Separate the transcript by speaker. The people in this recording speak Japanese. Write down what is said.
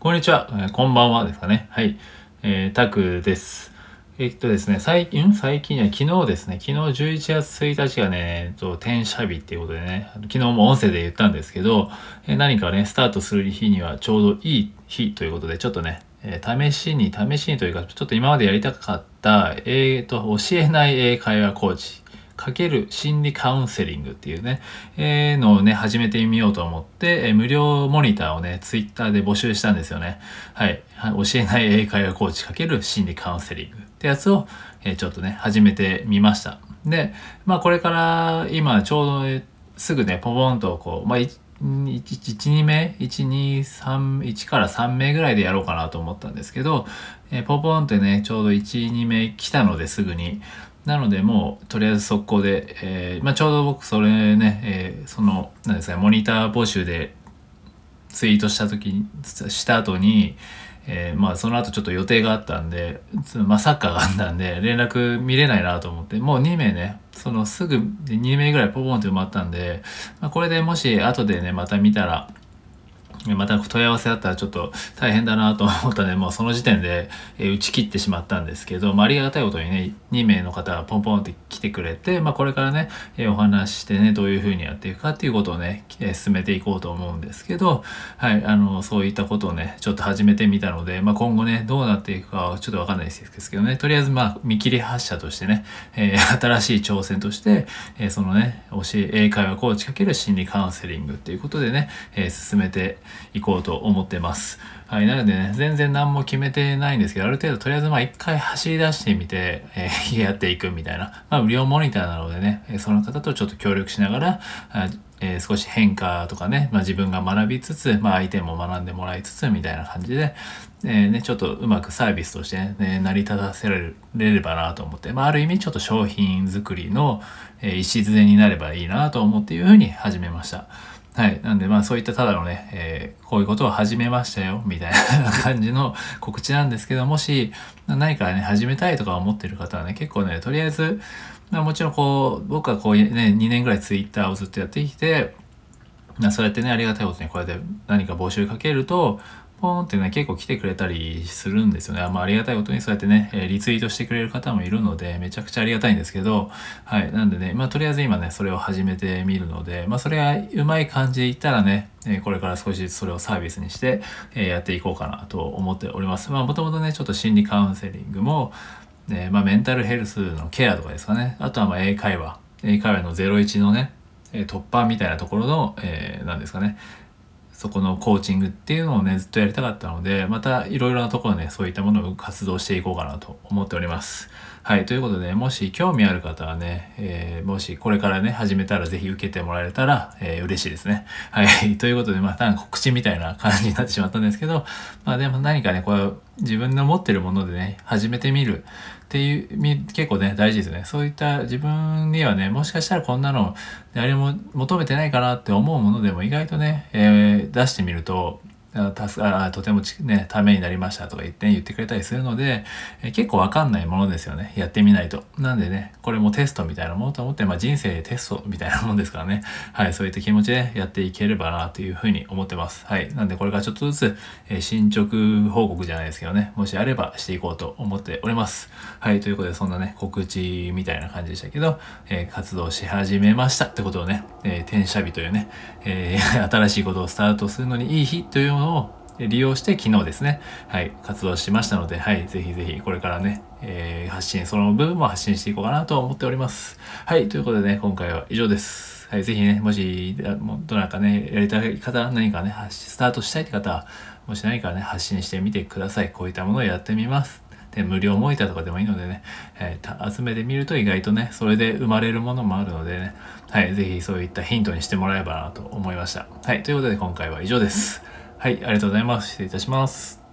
Speaker 1: こんにちは、えーこんばんはですかね。はい。えー、タクです。えっとですね、最近、最近や昨日ですね、昨日11月1日がね、えっと、転写日っていうことでね、昨日も音声で言ったんですけど、えー何かね、スタートする日にはちょうどいい日ということで、ちょっとね、えー試しに、試しにというか、ちょっと今までやりたかった、えーと、教えない英会話コーチ、かける心理カウンセリングっていうね、えーのをね、始めてみようと思って、えー無料モニターをね、ツイッターで募集したんですよね。はい。教えない英会話コーチかける心理カウンセリングってやつを、えーちょっとね、始めてみました。で、まあこれから今ちょうどねすぐね、ポポンとこう、まあ、1、2名 ?1、2、3、1から3名ぐらいでやろうかなと思ったんですけど、えーポポンってね、ちょうど1、2名来たのですぐに、なのでもうとりあえず速攻で、えーまあ、ちょうど僕それね、えーその何ですかモニター募集でツイートした時にした後に、えーまあその後ちょっと予定があったんで、まあ、サッカーがあったんで連絡見れないなと思ってもう2名ねそのすぐ2名ぐらいポポンって埋まったんで、まあ、これでもし後でねまた見たらまた問い合わせだったらちょっと大変だなと思ったので、もうその時点で、え打ち切ってしまったんですけど、まあ、ありがたいことにね、2名の方がポンポンって来てくれて、まあ、これからね、えお話してね、どういうふうにやっていくかっていうことをね、え進めていこうと思うんですけど、はい、あの、そういったことをね、ちょっと始めてみたので、まあ、今後ね、どうなっていくかはちょっとわかんないですけどね、とりあえずまあ、見切り発車としてね、えー新しい挑戦として、えーそのね、教え、英会話コーチかける心理カウンセリングっていうことでね、えー進めていこうと思ってます。はい。なのでね、全然何も決めてないんですけど、ある程度とりあえずまあ一回走り出してみて、えー やっていくみたいな。まあ無料モニターなのでね、その方とちょっと協力しながら、えー少し変化とかね、まあ自分が学びつつ、まあ相手も学んでもらいつつみたいな感じで、えーね、ちょっとうまくサービスとしてね、ね成り立たせられればなと思って、まあある意味ちょっと商品作りの、えー礎になればいいなと思っていうふうに始めました。はい。なんで、まあそういったただのね、えーこういうことを始めましたよ、みたいな感じの 告知なんですけど、もし何かね、始めたいとか思ってる方はね、結構ね、とりあえず、まあもちろんこう、僕はこうね、2年ぐらいツイッターをずっとやってきて、まあそうやってね、ありがたいことにこうやって何か募集かけると、ポーンってね、結構来てくれたりするんですよね。まあありがたいことにそうやってね、えリツイートしてくれる方もいるので、めちゃくちゃありがたいんですけど、はい。なんでね、まあとりあえず今ね、それを始めてみるので、まあそれがうまい感じでいったらね、えこれから少しずつそれをサービスにして、えやっていこうかなと思っております。まあもともとね、ちょっと心理カウンセリングも、ねまあメンタルヘルスのケアとかですかね。あとはま英会話。英会話の01のね、突破みたいなところの、えー、何ですかね。そこのコーチングっていうのをね、ずっとやりたかったので、またいろいろなところね、そういったものを活動していこうかなと思っております。はい。ということで、もし興味ある方はね、えーもしこれからね、始めたらぜひ受けてもらえたら、えー嬉しいですね。はい。ということで、まあ、なん告知みたいな感じになってしまったんですけど、まあでも何かね、これ自分の持ってるものでね、始めてみるっていう、結構ね、大事ですね。そういった自分にはね、もしかしたらこんなの誰も求めてないかなって思うものでも意外とね、えー出してみると、助かあとてもね、ためになりましたとか言って、言ってくれたりするので、え結構わかんないものですよね。やってみないと。なんでね、これもテストみたいなものと思って、まあ人生テストみたいなもんですからね。はい、そういった気持ちでやっていければなというふうに思ってます。はい。なんでこれからちょっとずつ、え進捗報告じゃないですけどね、もしあればしていこうと思っております。はい、ということでそんなね、告知みたいな感じでしたけど、えー活動し始めましたってことをね、えー転写日というね、えー新しいことをスタートするのにいい日というのを利用して昨日ですね、はい、活動しましたので、はい、ぜひぜひこれからね、えー発信、その部分も発信していこうかなと思っております。はい、ということでね、今回は以上です。はい、ぜひね、もし、どなたかね、やりたい方、何かね、スタートしたいって方は、もし何かね、発信してみてください。こういったものをやってみます。で、無料モニターとかでもいいのでね、えー集めてみると意外とね、それで生まれるものもあるのでね、はい、ぜひそういったヒントにしてもらえばなと思いました。はい、ということで今回は以上です。はい、ありがとうございます。失礼いたします。